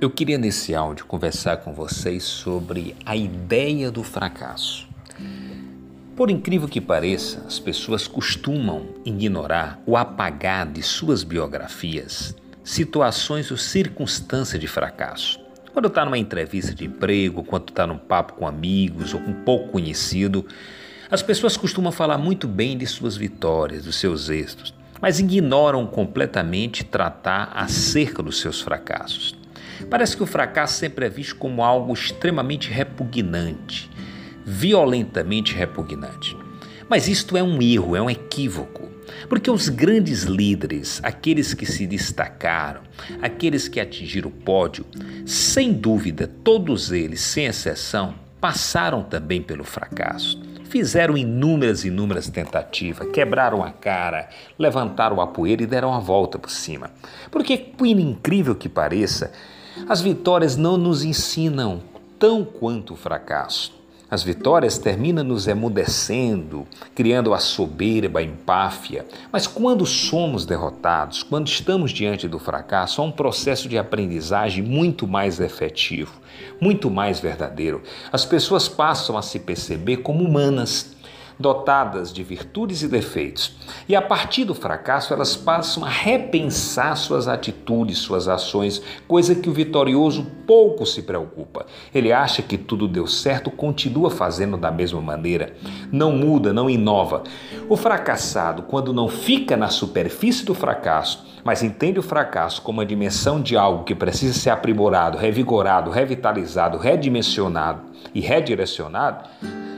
Eu queria nesse áudio conversar com vocês sobre a ideia do fracasso. Por incrível que pareça, as pessoas costumam ignorar ou apagar de suas biografias situações ou circunstâncias de fracasso. Quando está numa entrevista de emprego, quando está num papo com amigos ou com um pouco conhecido, as pessoas costumam falar muito bem de suas vitórias, dos seus êxitos, mas ignoram completamente tratar acerca dos seus fracassos. Parece que o fracasso sempre é visto como algo extremamente repugnante, violentamente repugnante. Mas isto é um erro, é um equívoco. Porque os grandes líderes, aqueles que se destacaram, aqueles que atingiram o pódio, sem dúvida, todos eles, sem exceção, passaram também pelo fracasso. Fizeram inúmeras, inúmeras tentativas, quebraram a cara, levantaram a poeira e deram a volta por cima. Porque, por incrível que pareça, as vitórias não nos ensinam tão quanto o fracasso. As vitórias terminam nos emudecendo, criando a soberba, a empáfia. Mas quando somos derrotados, quando estamos diante do fracasso, há um processo de aprendizagem muito mais efetivo, muito mais verdadeiro. As pessoas passam a se perceber como humanas dotadas de virtudes e defeitos. E a partir do fracasso, elas passam a repensar suas atitudes, suas ações, coisa que o vitorioso pouco se preocupa. Ele acha que tudo deu certo, continua fazendo da mesma maneira, não muda, não inova. O fracassado, quando não fica na superfície do fracasso, mas entende o fracasso como a dimensão de algo que precisa ser aprimorado, revigorado, revitalizado, redimensionado e redirecionado,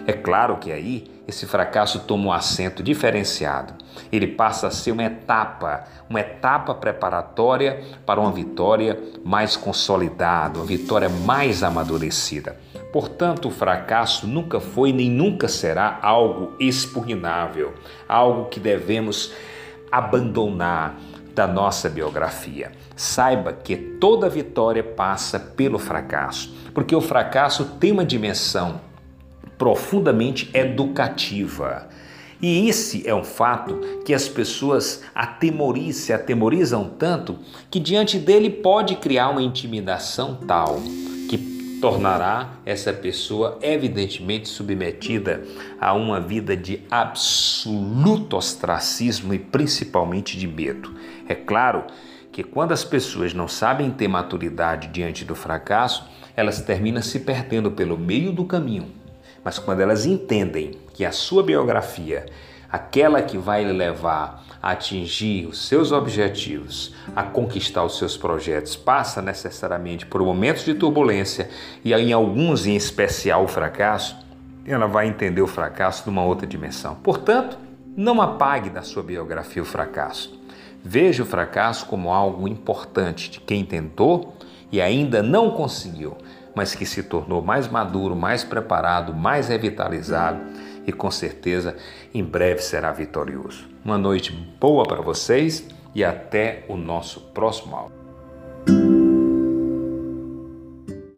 é claro que aí esse fracasso toma um acento diferenciado. Ele passa a ser uma etapa, uma etapa preparatória para uma vitória mais consolidada, uma vitória mais amadurecida. Portanto, o fracasso nunca foi nem nunca será algo expugnável, algo que devemos abandonar da nossa biografia. Saiba que toda vitória passa pelo fracasso, porque o fracasso tem uma dimensão profundamente educativa. E esse é um fato que as pessoas atemorizam, se atemorizam tanto que diante dele pode criar uma intimidação tal que tornará essa pessoa evidentemente submetida a uma vida de absoluto ostracismo e principalmente de medo. É claro que quando as pessoas não sabem ter maturidade diante do fracasso, elas terminam se perdendo pelo meio do caminho mas quando elas entendem que a sua biografia, aquela que vai levar a atingir os seus objetivos, a conquistar os seus projetos, passa necessariamente por momentos de turbulência e em alguns em especial o fracasso, ela vai entender o fracasso numa outra dimensão. Portanto, não apague da sua biografia o fracasso. Veja o fracasso como algo importante de quem tentou e ainda não conseguiu, mas que se tornou mais maduro, mais preparado, mais revitalizado e com certeza em breve será vitorioso. Uma noite boa para vocês e até o nosso próximo áudio.